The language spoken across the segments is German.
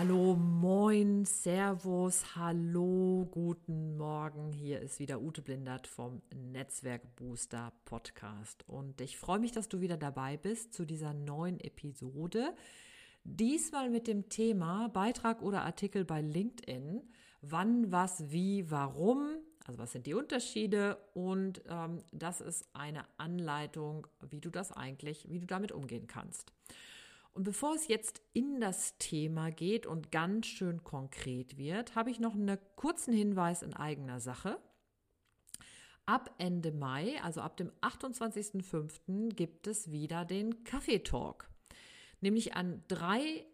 Hallo, moin, Servus, hallo, guten Morgen. Hier ist wieder Ute Blindert vom Netzwerk Booster Podcast. Und ich freue mich, dass du wieder dabei bist zu dieser neuen Episode. Diesmal mit dem Thema Beitrag oder Artikel bei LinkedIn. Wann, was, wie, warum. Also was sind die Unterschiede? Und ähm, das ist eine Anleitung, wie du das eigentlich, wie du damit umgehen kannst. Und bevor es jetzt in das Thema geht und ganz schön konkret wird, habe ich noch einen kurzen Hinweis in eigener Sache. Ab Ende Mai, also ab dem 28.05., gibt es wieder den Kaffeetalk. Nämlich an drei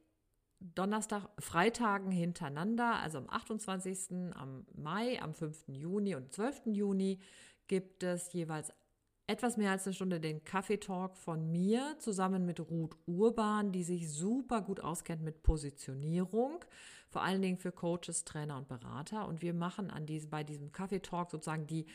Donnerstag, Freitagen hintereinander, also am 28., am Mai, am 5. Juni und 12. Juni gibt es jeweils etwas mehr als eine Stunde den Kaffeetalk von mir zusammen mit Ruth Urban, die sich super gut auskennt mit Positionierung, vor allen Dingen für Coaches, Trainer und Berater. Und wir machen an diesem, bei diesem Kaffeetalk sozusagen die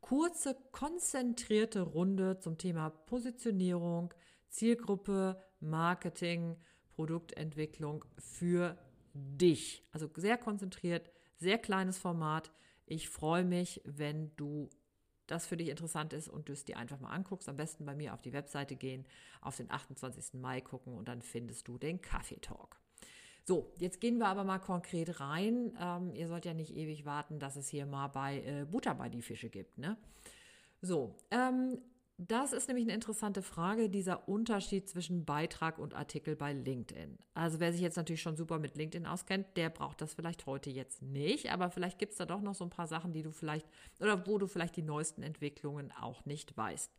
kurze, konzentrierte Runde zum Thema Positionierung, Zielgruppe, Marketing, Produktentwicklung für dich. Also sehr konzentriert, sehr kleines Format. Ich freue mich, wenn du das für dich interessant ist und du es dir einfach mal anguckst, am besten bei mir auf die Webseite gehen, auf den 28. Mai gucken und dann findest du den Kaffeetalk. So, jetzt gehen wir aber mal konkret rein. Ähm, ihr sollt ja nicht ewig warten, dass es hier mal bei äh, Butter bei die Fische gibt. Ne? So, ähm, das ist nämlich eine interessante Frage, dieser Unterschied zwischen Beitrag und Artikel bei LinkedIn. Also wer sich jetzt natürlich schon super mit LinkedIn auskennt, der braucht das vielleicht heute jetzt nicht, aber vielleicht gibt es da doch noch so ein paar Sachen, die du vielleicht oder wo du vielleicht die neuesten Entwicklungen auch nicht weißt.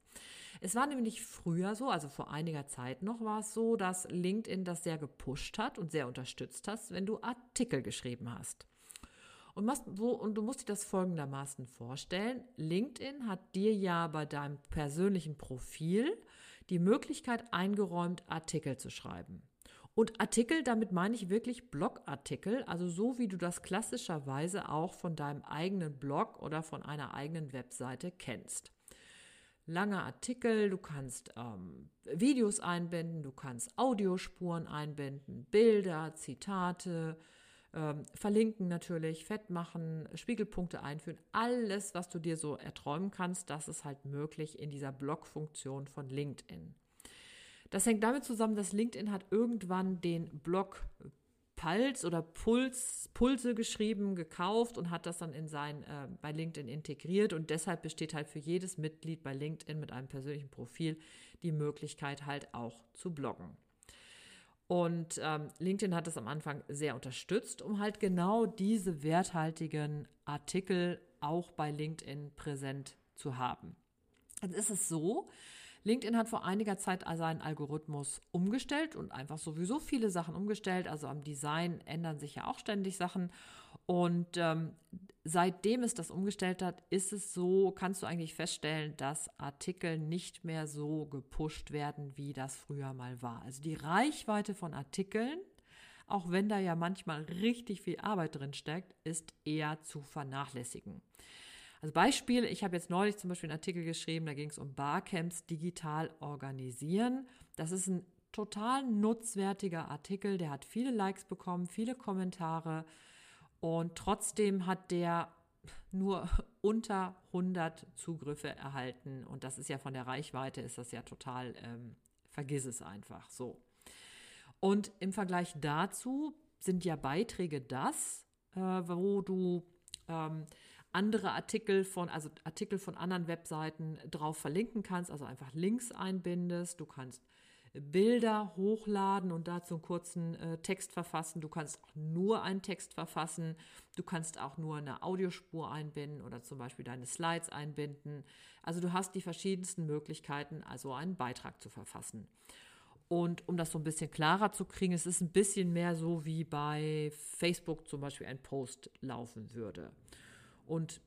Es war nämlich früher so, also vor einiger Zeit noch war es so, dass LinkedIn das sehr gepusht hat und sehr unterstützt hast, wenn du Artikel geschrieben hast. Und, machst, wo, und du musst dir das folgendermaßen vorstellen. LinkedIn hat dir ja bei deinem persönlichen Profil die Möglichkeit eingeräumt, Artikel zu schreiben. Und Artikel, damit meine ich wirklich Blogartikel, also so wie du das klassischerweise auch von deinem eigenen Blog oder von einer eigenen Webseite kennst. Lange Artikel, du kannst ähm, Videos einbinden, du kannst Audiospuren einbinden, Bilder, Zitate, ähm, verlinken natürlich, fett machen, Spiegelpunkte einführen, alles, was du dir so erträumen kannst, das ist halt möglich in dieser Blog-Funktion von LinkedIn. Das hängt damit zusammen, dass LinkedIn hat irgendwann den Blog Pulse oder Puls, Pulse geschrieben, gekauft und hat das dann in sein, äh, bei LinkedIn integriert und deshalb besteht halt für jedes Mitglied bei LinkedIn mit einem persönlichen Profil die Möglichkeit halt auch zu bloggen. Und ähm, LinkedIn hat es am Anfang sehr unterstützt, um halt genau diese werthaltigen Artikel auch bei LinkedIn präsent zu haben. Jetzt ist es so, LinkedIn hat vor einiger Zeit seinen Algorithmus umgestellt und einfach sowieso viele Sachen umgestellt. Also am Design ändern sich ja auch ständig Sachen. Und ähm, seitdem es das umgestellt hat, ist es so, kannst du eigentlich feststellen, dass Artikel nicht mehr so gepusht werden, wie das früher mal war. Also die Reichweite von Artikeln, auch wenn da ja manchmal richtig viel Arbeit drin steckt, ist eher zu vernachlässigen. Also Beispiel, ich habe jetzt neulich zum Beispiel einen Artikel geschrieben, da ging es um Barcamps digital organisieren. Das ist ein total nutzwertiger Artikel, der hat viele Likes bekommen, viele Kommentare und trotzdem hat der nur unter 100 Zugriffe erhalten und das ist ja von der Reichweite ist das ja total, ähm, vergiss es einfach so. Und im Vergleich dazu sind ja Beiträge das, äh, wo du ähm, andere Artikel von, also Artikel von anderen Webseiten drauf verlinken kannst, also einfach Links einbindest. Du kannst Bilder hochladen und dazu einen kurzen äh, Text verfassen. Du kannst auch nur einen Text verfassen. Du kannst auch nur eine Audiospur einbinden oder zum Beispiel deine Slides einbinden. Also du hast die verschiedensten Möglichkeiten, also einen Beitrag zu verfassen. Und um das so ein bisschen klarer zu kriegen, es ist ein bisschen mehr so, wie bei Facebook zum Beispiel ein Post laufen würde. Und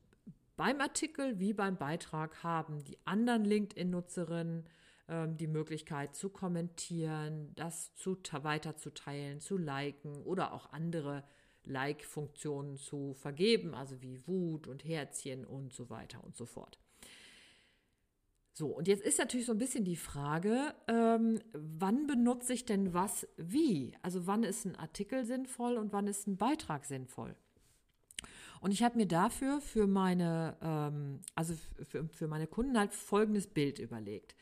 beim Artikel wie beim Beitrag haben die anderen LinkedIn-Nutzerinnen ähm, die Möglichkeit zu kommentieren, das zu weiterzuteilen, zu liken oder auch andere Like-Funktionen zu vergeben, also wie Wut und Herzchen und so weiter und so fort. So, und jetzt ist natürlich so ein bisschen die Frage, ähm, wann benutze ich denn was wie? Also wann ist ein Artikel sinnvoll und wann ist ein Beitrag sinnvoll? Und ich habe mir dafür für meine, ähm, also für, für meine Kunden halt folgendes Bild überlegt.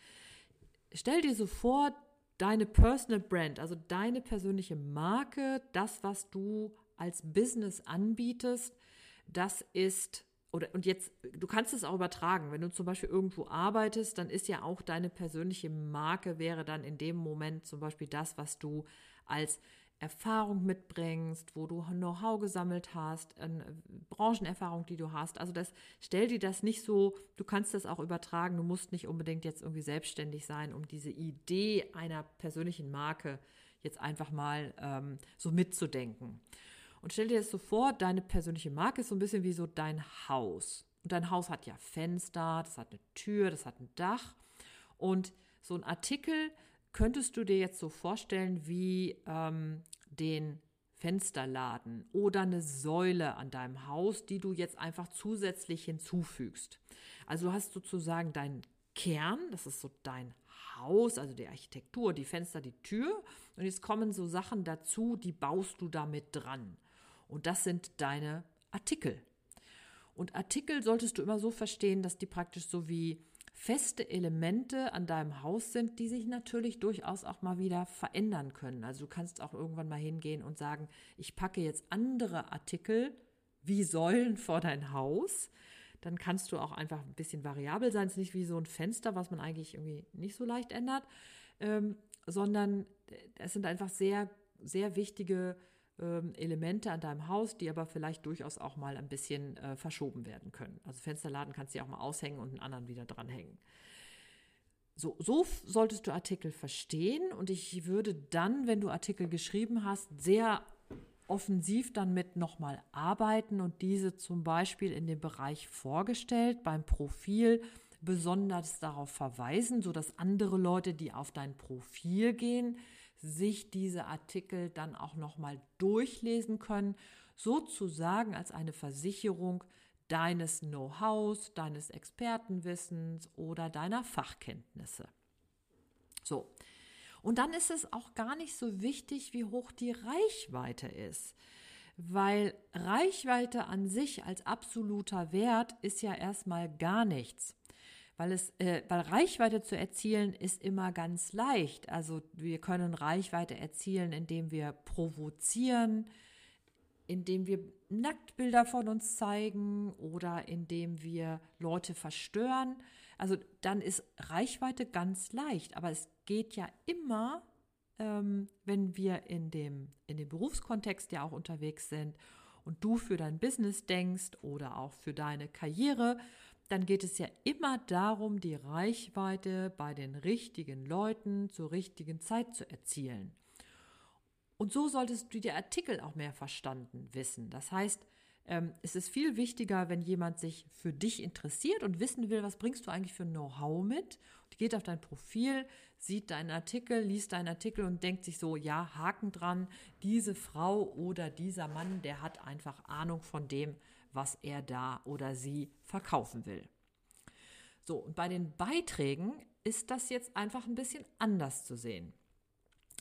Stell dir so vor, deine Personal Brand, also deine persönliche Marke, das, was du als Business anbietest, das ist oder und jetzt, du kannst es auch übertragen. Wenn du zum Beispiel irgendwo arbeitest, dann ist ja auch deine persönliche Marke wäre dann in dem Moment zum Beispiel das, was du als Erfahrung mitbringst, wo du Know-how gesammelt hast, eine Branchenerfahrung, die du hast. Also das stell dir das nicht so, du kannst das auch übertragen, du musst nicht unbedingt jetzt irgendwie selbstständig sein, um diese Idee einer persönlichen Marke jetzt einfach mal ähm, so mitzudenken. Und stell dir das so vor, deine persönliche Marke ist so ein bisschen wie so dein Haus. Und dein Haus hat ja Fenster, das hat eine Tür, das hat ein Dach. Und so ein Artikel könntest du dir jetzt so vorstellen wie ähm, den Fensterladen oder eine Säule an deinem Haus, die du jetzt einfach zusätzlich hinzufügst. Also du hast sozusagen deinen Kern, das ist so dein Haus, also die Architektur, die Fenster, die Tür. Und jetzt kommen so Sachen dazu, die baust du damit dran. Und das sind deine Artikel. Und Artikel solltest du immer so verstehen, dass die praktisch so wie feste Elemente an deinem Haus sind, die sich natürlich durchaus auch mal wieder verändern können. Also du kannst auch irgendwann mal hingehen und sagen, ich packe jetzt andere Artikel wie Säulen vor dein Haus. Dann kannst du auch einfach ein bisschen variabel sein. Es ist nicht wie so ein Fenster, was man eigentlich irgendwie nicht so leicht ändert, ähm, sondern es sind einfach sehr, sehr wichtige ähm, Elemente an deinem Haus, die aber vielleicht durchaus auch mal ein bisschen äh, verschoben werden können. Also Fensterladen kannst du ja auch mal aushängen und einen anderen wieder dranhängen. So, so solltest du Artikel verstehen und ich würde dann, wenn du Artikel geschrieben hast, sehr offensiv dann mit nochmal arbeiten und diese zum Beispiel in dem Bereich vorgestellt, beim Profil besonders darauf verweisen, sodass andere Leute, die auf dein Profil gehen, sich diese Artikel dann auch nochmal durchlesen können, sozusagen als eine Versicherung deines Know-hows, deines Expertenwissens oder deiner Fachkenntnisse. So. Und dann ist es auch gar nicht so wichtig, wie hoch die Reichweite ist, weil Reichweite an sich als absoluter Wert ist ja erstmal gar nichts weil es, äh, weil Reichweite zu erzielen ist immer ganz leicht. Also wir können Reichweite erzielen, indem wir provozieren, indem wir Nacktbilder von uns zeigen oder indem wir Leute verstören. Also dann ist Reichweite ganz leicht. Aber es geht ja immer, ähm, wenn wir in dem, in dem Berufskontext ja auch unterwegs sind und du für dein Business denkst oder auch für deine Karriere dann geht es ja immer darum, die Reichweite bei den richtigen Leuten zur richtigen Zeit zu erzielen. Und so solltest du die Artikel auch mehr verstanden wissen. Das heißt, ähm, es ist viel wichtiger, wenn jemand sich für dich interessiert und wissen will, was bringst du eigentlich für Know-how mit. Und geht auf dein Profil, sieht deinen Artikel, liest deinen Artikel und denkt sich so, ja, Haken dran, diese Frau oder dieser Mann, der hat einfach Ahnung von dem, was er da oder sie verkaufen will. So, und bei den Beiträgen ist das jetzt einfach ein bisschen anders zu sehen.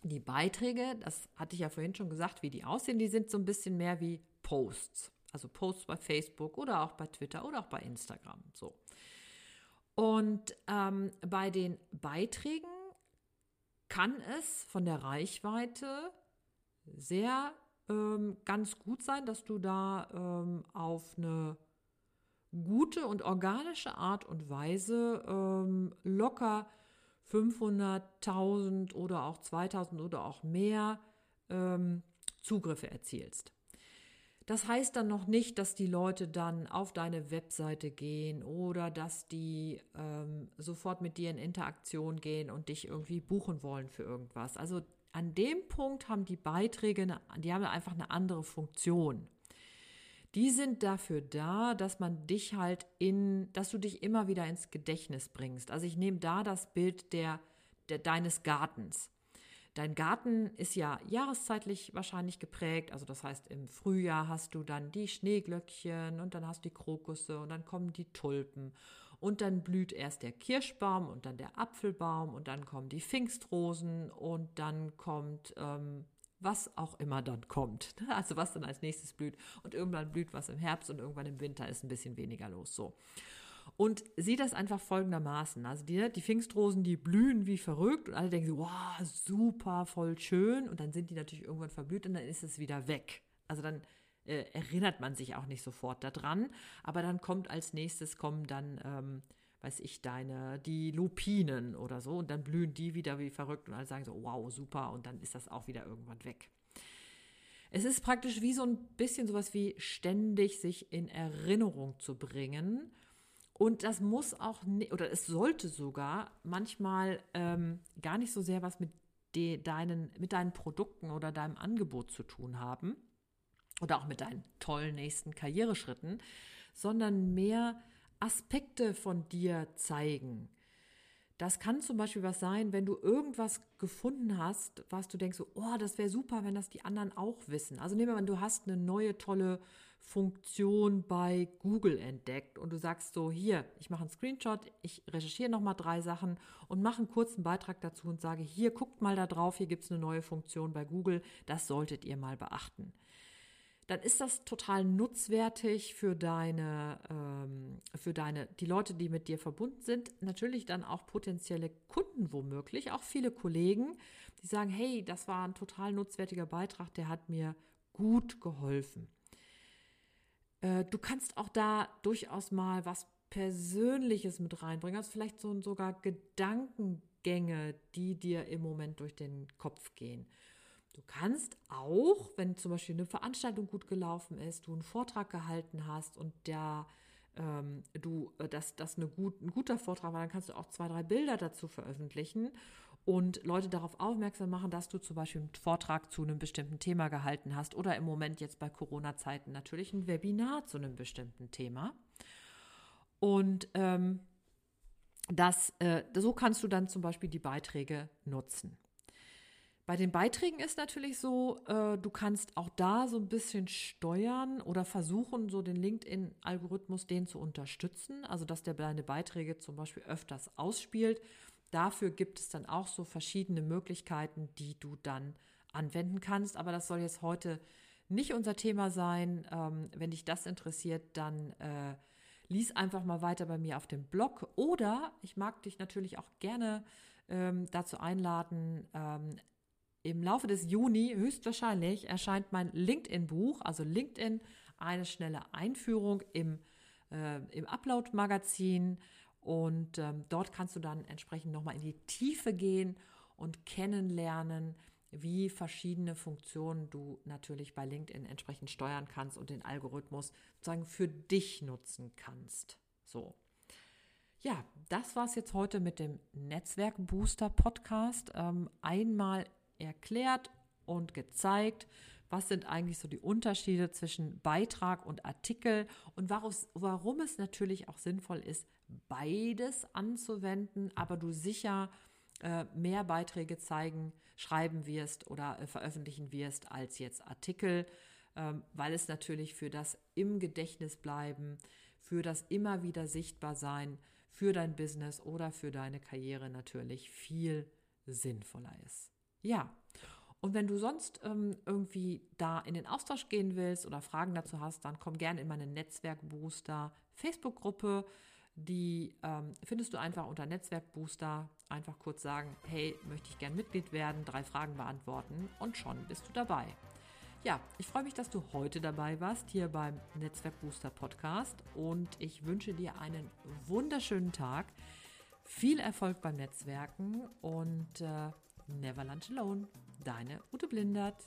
Die Beiträge, das hatte ich ja vorhin schon gesagt, wie die aussehen, die sind so ein bisschen mehr wie Posts. Also Posts bei Facebook oder auch bei Twitter oder auch bei Instagram. So. Und ähm, bei den Beiträgen kann es von der Reichweite sehr ähm, ganz gut sein, dass du da ähm, auf eine gute und organische Art und Weise ähm, locker 500.000 oder auch 2000 oder auch mehr ähm, Zugriffe erzielst. Das heißt dann noch nicht, dass die Leute dann auf deine Webseite gehen oder dass die ähm, sofort mit dir in Interaktion gehen und dich irgendwie buchen wollen für irgendwas. Also an dem Punkt haben die Beiträge, eine, die haben einfach eine andere Funktion. Die sind dafür da, dass man dich halt in, dass du dich immer wieder ins Gedächtnis bringst. Also ich nehme da das Bild der, der deines Gartens. Dein Garten ist ja jahreszeitlich wahrscheinlich geprägt. Also das heißt, im Frühjahr hast du dann die Schneeglöckchen und dann hast du die Krokusse und dann kommen die Tulpen. Und dann blüht erst der Kirschbaum und dann der Apfelbaum und dann kommen die Pfingstrosen und dann kommt ähm, was auch immer dann kommt. Also was dann als nächstes blüht. Und irgendwann blüht was im Herbst und irgendwann im Winter ist ein bisschen weniger los. So. Und sieht das einfach folgendermaßen. Also die, die Pfingstrosen, die blühen wie verrückt und alle denken so, wow, super, voll schön. Und dann sind die natürlich irgendwann verblüht und dann ist es wieder weg. Also dann äh, erinnert man sich auch nicht sofort daran. Aber dann kommt als nächstes, kommen dann, ähm, weiß ich, deine, die Lupinen oder so. Und dann blühen die wieder wie verrückt und alle sagen so, wow, super. Und dann ist das auch wieder irgendwann weg. Es ist praktisch wie so ein bisschen sowas wie ständig sich in Erinnerung zu bringen und das muss auch, oder es sollte sogar manchmal ähm, gar nicht so sehr was mit, de, deinen, mit deinen Produkten oder deinem Angebot zu tun haben oder auch mit deinen tollen nächsten Karriereschritten, sondern mehr Aspekte von dir zeigen. Das kann zum Beispiel was sein, wenn du irgendwas gefunden hast, was du denkst, so, oh, das wäre super, wenn das die anderen auch wissen. Also nehmen wir mal, du hast eine neue tolle Funktion bei Google entdeckt und du sagst so, hier, ich mache einen Screenshot, ich recherchiere nochmal drei Sachen und mache einen kurzen Beitrag dazu und sage, hier, guckt mal da drauf, hier gibt es eine neue Funktion bei Google, das solltet ihr mal beachten. Dann ist das total nutzwertig für deine, ähm, für deine, die Leute, die mit dir verbunden sind, natürlich dann auch potenzielle Kunden womöglich, auch viele Kollegen, die sagen, hey, das war ein total nutzwertiger Beitrag, der hat mir gut geholfen. Äh, du kannst auch da durchaus mal was Persönliches mit reinbringen, also vielleicht so sogar Gedankengänge, die dir im Moment durch den Kopf gehen. Du kannst auch, wenn zum Beispiel eine Veranstaltung gut gelaufen ist, du einen Vortrag gehalten hast und der ähm, du, äh, dass das eine gut, ein guter Vortrag war, dann kannst du auch zwei, drei Bilder dazu veröffentlichen und Leute darauf aufmerksam machen, dass du zum Beispiel einen Vortrag zu einem bestimmten Thema gehalten hast oder im Moment jetzt bei Corona-Zeiten natürlich ein Webinar zu einem bestimmten Thema. Und ähm, das, äh, so kannst du dann zum Beispiel die Beiträge nutzen. Bei den Beiträgen ist natürlich so, äh, du kannst auch da so ein bisschen steuern oder versuchen, so den LinkedIn-Algorithmus den zu unterstützen, also dass der deine Beiträge zum Beispiel öfters ausspielt Dafür gibt es dann auch so verschiedene Möglichkeiten, die du dann anwenden kannst. Aber das soll jetzt heute nicht unser Thema sein. Ähm, wenn dich das interessiert, dann äh, lies einfach mal weiter bei mir auf dem Blog. Oder ich mag dich natürlich auch gerne ähm, dazu einladen. Ähm, Im Laufe des Juni höchstwahrscheinlich erscheint mein LinkedIn-Buch, also LinkedIn, eine schnelle Einführung im, äh, im Upload-Magazin. Und ähm, dort kannst du dann entsprechend nochmal in die Tiefe gehen und kennenlernen, wie verschiedene Funktionen du natürlich bei LinkedIn entsprechend steuern kannst und den Algorithmus sozusagen für dich nutzen kannst. So. Ja, das war es jetzt heute mit dem Netzwerk Booster Podcast. Ähm, einmal erklärt und gezeigt, was sind eigentlich so die Unterschiede zwischen Beitrag und Artikel und warum es natürlich auch sinnvoll ist, beides anzuwenden, aber du sicher äh, mehr Beiträge zeigen, schreiben wirst oder äh, veröffentlichen wirst als jetzt Artikel, ähm, weil es natürlich für das im Gedächtnis bleiben, für das immer wieder sichtbar sein, für dein Business oder für deine Karriere natürlich viel sinnvoller ist. Ja. Und wenn du sonst ähm, irgendwie da in den Austausch gehen willst oder Fragen dazu hast, dann komm gerne in meine Netzwerkbooster Facebook-Gruppe. Die ähm, findest du einfach unter Netzwerkbooster. Einfach kurz sagen, hey, möchte ich gern Mitglied werden, drei Fragen beantworten und schon bist du dabei. Ja, ich freue mich, dass du heute dabei warst hier beim Netzwerkbooster Podcast und ich wünsche dir einen wunderschönen Tag, viel Erfolg beim Netzwerken und äh, never lunch alone. Deine Ute Blindert.